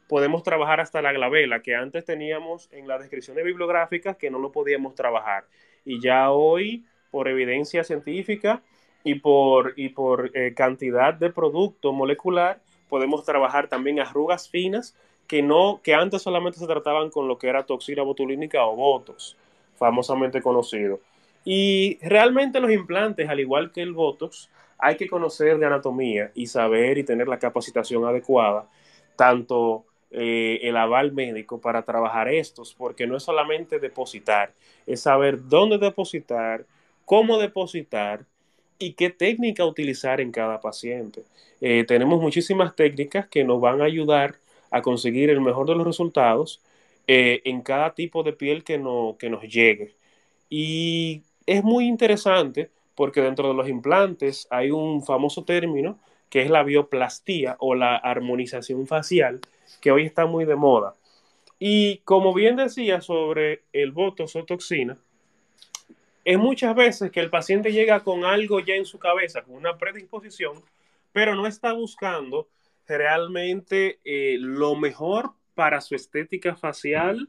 podemos trabajar hasta la glabela, que antes teníamos en las descripciones bibliográficas que no lo podíamos trabajar. Y ya hoy, por evidencia científica y por, y por eh, cantidad de producto molecular, podemos trabajar también arrugas finas que, no, que antes solamente se trataban con lo que era toxina botulínica o botox, famosamente conocido. Y realmente los implantes, al igual que el botox, hay que conocer de anatomía y saber y tener la capacitación adecuada, tanto eh, el aval médico para trabajar estos, porque no es solamente depositar, es saber dónde depositar, cómo depositar y qué técnica utilizar en cada paciente. Eh, tenemos muchísimas técnicas que nos van a ayudar a conseguir el mejor de los resultados eh, en cada tipo de piel que, no, que nos llegue. Y es muy interesante porque dentro de los implantes hay un famoso término que es la bioplastía o la armonización facial, que hoy está muy de moda. Y como bien decía sobre el botox o toxina, es muchas veces que el paciente llega con algo ya en su cabeza, con una predisposición, pero no está buscando realmente eh, lo mejor para su estética facial,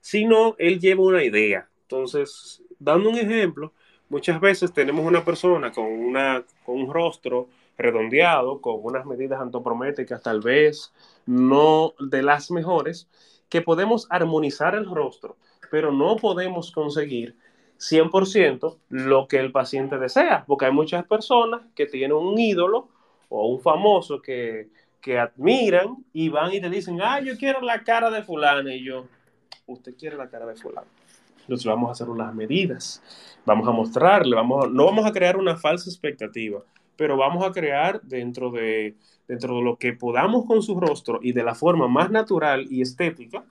sino él lleva una idea. Entonces, dando un ejemplo, muchas veces tenemos una persona con, una, con un rostro redondeado, con unas medidas antropométricas tal vez no de las mejores, que podemos armonizar el rostro, pero no podemos conseguir 100% lo que el paciente desea, porque hay muchas personas que tienen un ídolo o un famoso que, que admiran y van y te dicen, ah, yo quiero la cara de fulano. Y yo, usted quiere la cara de fulano. Entonces vamos a hacer unas medidas, vamos a mostrarle, vamos no vamos a crear una falsa expectativa, pero vamos a crear dentro de, dentro de lo que podamos con su rostro y de la forma más natural y estética,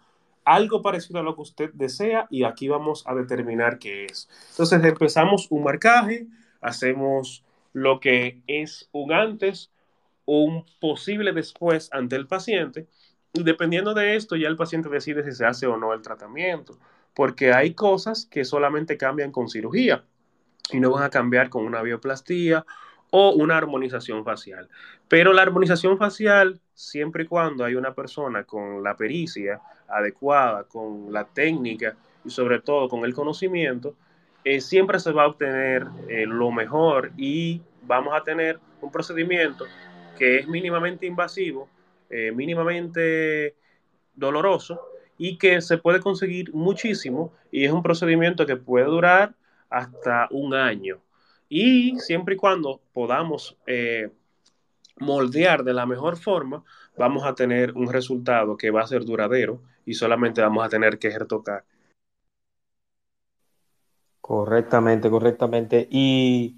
algo parecido a lo que usted desea y aquí vamos a determinar qué es. Entonces empezamos un marcaje, hacemos lo que es un antes un posible después ante el paciente y dependiendo de esto ya el paciente decide si se hace o no el tratamiento porque hay cosas que solamente cambian con cirugía y no van a cambiar con una bioplastía o una armonización facial. Pero la armonización facial, siempre y cuando hay una persona con la pericia adecuada, con la técnica y sobre todo con el conocimiento, eh, siempre se va a obtener eh, lo mejor y vamos a tener un procedimiento que es mínimamente invasivo, eh, mínimamente doloroso y que se puede conseguir muchísimo y es un procedimiento que puede durar hasta un año. Y siempre y cuando podamos eh, moldear de la mejor forma, vamos a tener un resultado que va a ser duradero y solamente vamos a tener que retocar. Correctamente, correctamente. Y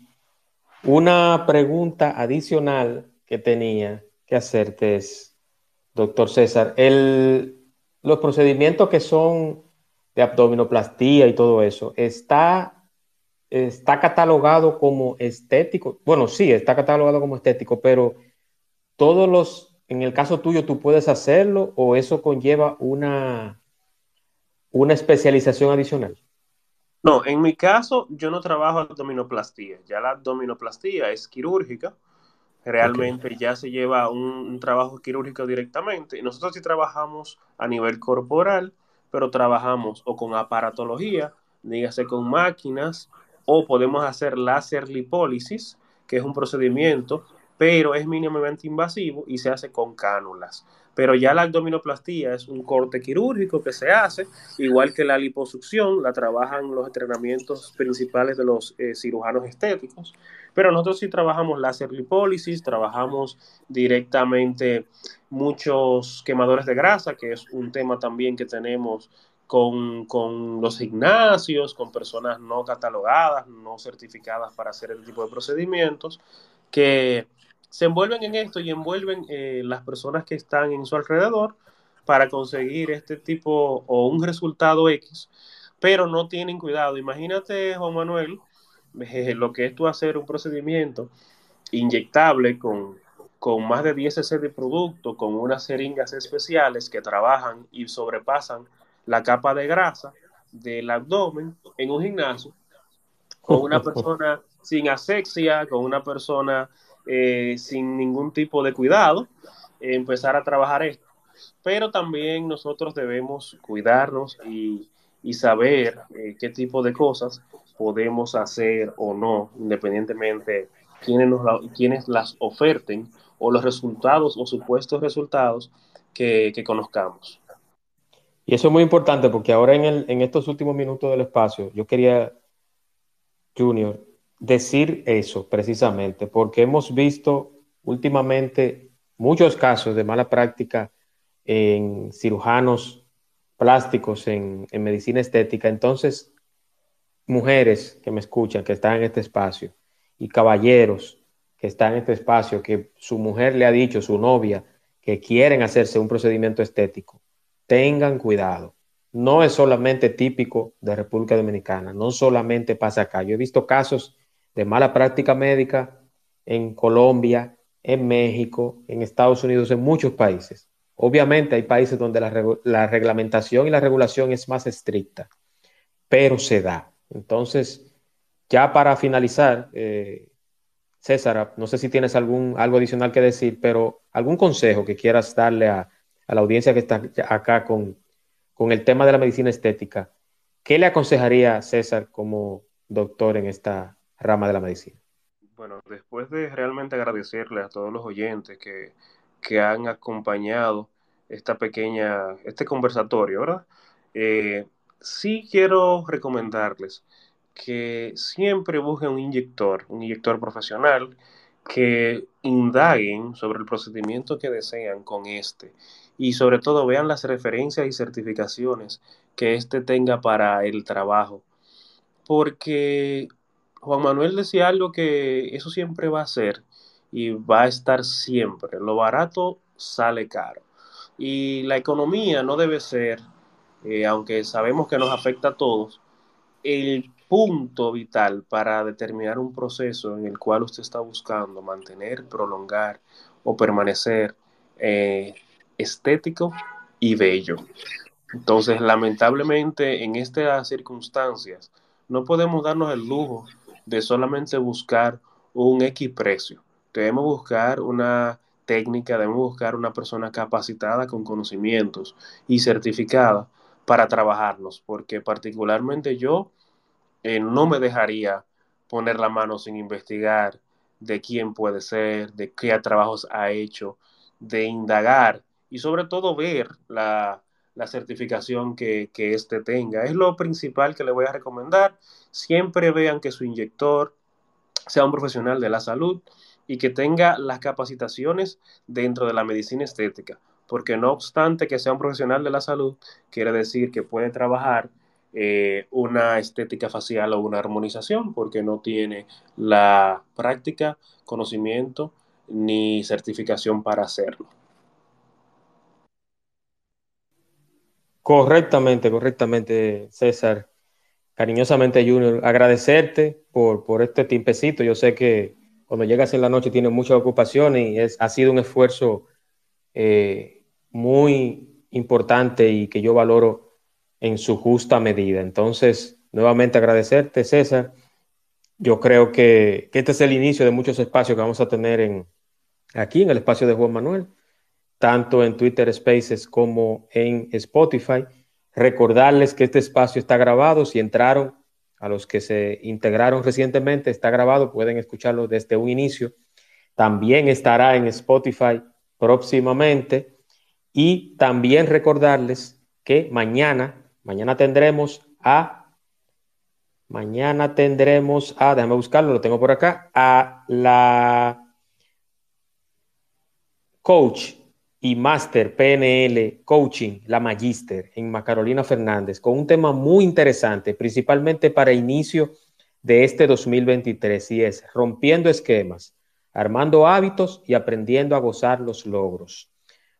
una pregunta adicional que tenía que hacerte es, doctor César, el, los procedimientos que son de abdominoplastía y todo eso, ¿está, está catalogado como estético? Bueno, sí, está catalogado como estético, pero todos los, en el caso tuyo, tú puedes hacerlo o eso conlleva una, una especialización adicional. No, en mi caso yo no trabajo abdominoplastía, ya la abdominoplastía es quirúrgica, realmente ya se lleva un, trabajo quirúrgico directamente. Nosotros sí trabajamos a nivel corporal, pero trabajamos o con aparatología, dígase con máquinas, o podemos hacer láser lipólisis, que es un procedimiento, pero es mínimamente invasivo y se hace con cánulas. Pero ya la abdominoplastía es un corte quirúrgico que se hace, igual que la liposucción, la trabajan los entrenamientos principales de los eh, cirujanos estéticos. Pero nosotros sí trabajamos láser lipólisis, trabajamos directamente muchos quemadores de grasa, que es un tema también que tenemos con, con, los gimnasios, con personas no catalogadas, no certificadas para hacer este tipo de procedimientos, que se envuelven en esto y envuelven eh, las personas que están en su alrededor para conseguir este tipo o un resultado X, pero no tienen cuidado. Imagínate, Juan Manuel, lo que es tú hacer un procedimiento inyectable con, con más de 10 cc de producto, con unas jeringas especiales que trabajan y sobrepasan la capa de grasa del abdomen en un gimnasio, con una <laughs> persona sin asexia, con una persona eh, sin ningún tipo de cuidado, empezar a trabajar esto. Pero también nosotros debemos cuidarnos y, y saber eh, qué tipo de cosas podemos hacer o no, independientemente quienes, nos quienes las oferten o los resultados o supuestos resultados que, conozcamos. Y eso es muy importante porque ahora en, el, en estos últimos minutos del espacio, yo quería, Junior, decir eso precisamente, porque hemos visto últimamente muchos casos de mala práctica en cirujanos plásticos, en, medicina estética. Entonces, mujeres que me escuchan, que están en este espacio, y caballeros que están en este espacio, que su mujer le ha dicho, su novia, que quieren hacerse un procedimiento estético, tengan cuidado. No es solamente típico de República Dominicana, no solamente pasa acá. Yo he visto casos de mala práctica médica en Colombia, en México, en Estados Unidos, en muchos países. Obviamente hay países donde la, la reglamentación y la regulación es más estricta, pero se da. Entonces, ya para finalizar, eh, César, no sé si tienes algún, algo adicional que decir, pero algún consejo que quieras darle a, la audiencia que está acá con, con, el tema de la medicina estética. ¿Qué le aconsejaría César como doctor en esta rama de la medicina? Bueno, después de realmente agradecerle a todos los oyentes que, que han acompañado esta pequeña, este conversatorio, ¿verdad? Eh, sí quiero recomendarles que siempre busquen un inyector, un inyector profesional que indaguen sobre el procedimiento que desean con este y sobre todo vean las referencias y certificaciones que éste tenga para el trabajo. Porque Juan Manuel decía algo que eso siempre va a ser y va a estar siempre. Lo barato sale caro. Y la economía no debe ser, eh, aunque sabemos que nos afecta a todos, el punto vital para determinar un proceso en el cual usted está buscando mantener, prolongar o permanecer eh, estético y bello. Entonces, lamentablemente, en estas circunstancias, no podemos darnos el lujo de solamente buscar un X precio. Debemos buscar una técnica, debemos buscar una persona capacitada con conocimientos y certificada para trabajarnos, porque particularmente yo eh, no me dejaría poner la mano sin investigar de quién puede ser, de qué trabajos ha hecho, de indagar y sobre todo ver la, certificación que, que éste tenga. Es lo principal que le voy a recomendar. Siempre vean que su inyector sea un profesional de la salud y que tenga las capacitaciones dentro de la medicina estética, porque no obstante que sea un profesional de la salud, quiere decir que puede trabajar eh, una estética facial o una armonización porque no tiene la práctica, conocimiento ni certificación para hacerlo. Correctamente, correctamente, César. Cariñosamente, Junior, agradecerte por, por este tiempecito. Yo sé que cuando llegas en la noche tienes mucha ocupación y es, ha sido un esfuerzo eh, muy importante y que yo valoro en su justa medida. Entonces, nuevamente agradecerte, César. Yo creo que, este es el inicio de muchos espacios que vamos a tener en, aquí en el espacio de Juan Manuel, tanto en Twitter Spaces como en Spotify. Recordarles que este espacio está grabado. Si entraron, a los que se integraron recientemente, está grabado, pueden escucharlo desde un inicio. También estará en Spotify próximamente. Y también recordarles que mañana Mañana tendremos a, mañana tendremos a, déjame buscarlo, lo tengo por acá, a la coach y máster PNL Coaching, la Magister en Macarolina Fernández, con un tema muy interesante, principalmente para inicio de este 2023, y es rompiendo esquemas, armando hábitos y aprendiendo a gozar los logros.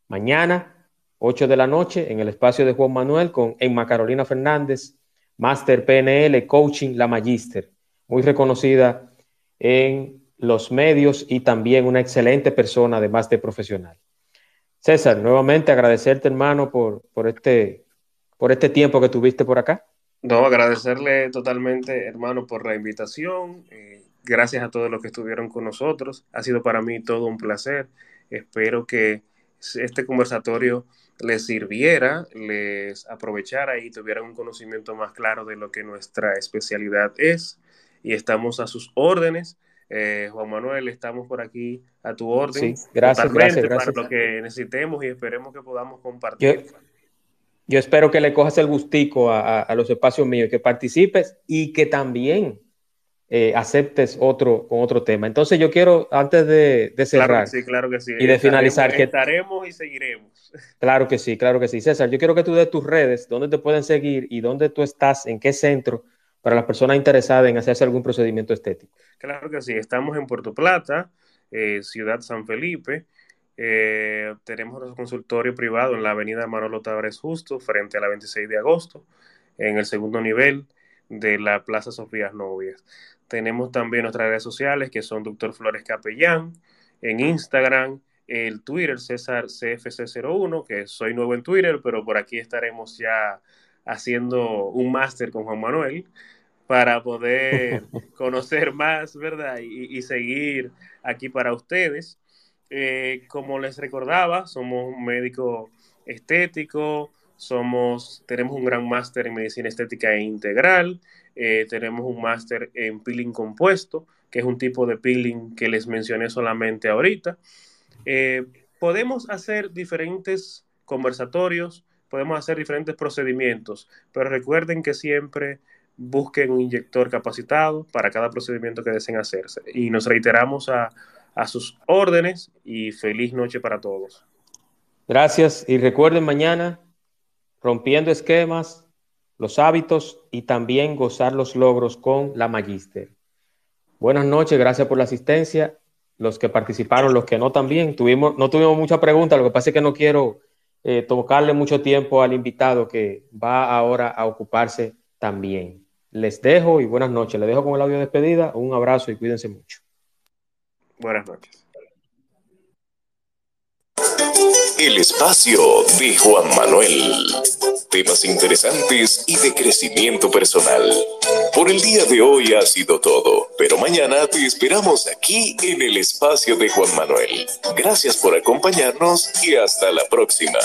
Mañana 8 de la noche, en el espacio de Juan Manuel con Emma Carolina Fernández, Máster PNL, Coaching, la Magister, muy reconocida en los medios y también una excelente persona, además de profesional. César, nuevamente agradecerte, hermano, por, por, este, por este tiempo que tuviste por acá. No, agradecerle totalmente, hermano, por la invitación. Eh, gracias a todos los que estuvieron con nosotros. Ha sido para mí todo un placer. Espero que este conversatorio les sirviera, les aprovechara y tuvieran un conocimiento más claro de lo que nuestra especialidad es. Y estamos a sus órdenes. Eh, Juan Manuel, estamos por aquí a tu orden. Sí, gracias, gracias, gracias, Para lo que necesitemos y esperemos que podamos compartir. Yo, espero que le cojas el gustico a, a los espacios míos, que participes y que también eh, aceptes otro con otro tema. Entonces yo quiero, antes de, cerrar sí, claro que sí. y de finalizar, que estaremos y seguiremos. <laughs> Claro que sí, claro que sí. César, yo quiero que tú des tus redes, dónde te pueden seguir y dónde tú estás, en qué centro, para las personas interesadas en hacerse algún procedimiento estético. Claro que sí, estamos en Puerto Plata, eh, Ciudad San Felipe. Eh, tenemos nuestro consultorio privado en la avenida Manolo Tavares Justo, frente a la 26 de agosto, en el segundo nivel de la Plaza Sofías Novias. Tenemos también nuestras redes sociales que son Doctor Flores Capellán, en Instagram, el Twitter César CFC01, que soy nuevo en Twitter, pero por aquí estaremos ya haciendo un máster con Juan Manuel para poder <laughs> conocer más, ¿verdad? Y, seguir aquí para ustedes. Eh, como les recordaba, somos un médico estético, somos, tenemos un gran máster en medicina estética e integral, eh, tenemos un máster en peeling compuesto, que es un tipo de peeling que les mencioné solamente ahorita. Eh, podemos hacer diferentes conversatorios, podemos hacer diferentes procedimientos, pero recuerden que siempre busquen un inyector capacitado para cada procedimiento que deseen hacerse. Y nos reiteramos a, a sus órdenes y feliz noche para todos. Gracias y recuerden mañana rompiendo esquemas, los hábitos y también gozar los logros con la Magister. Buenas noches, gracias por la asistencia. Los que participaron, los que no también. Tuvimos, no tuvimos muchas preguntas, lo que pasa es que no quiero eh, tocarle mucho tiempo al invitado que va ahora a ocuparse también. Les dejo y buenas noches. Les dejo con el audio de despedida. Un abrazo y cuídense mucho. Buenas noches. El espacio de Juan Manuel. Temas interesantes y de crecimiento personal. Por el día de hoy ha sido todo, pero mañana te esperamos aquí en el espacio de Juan Manuel. Gracias por acompañarnos y hasta la próxima.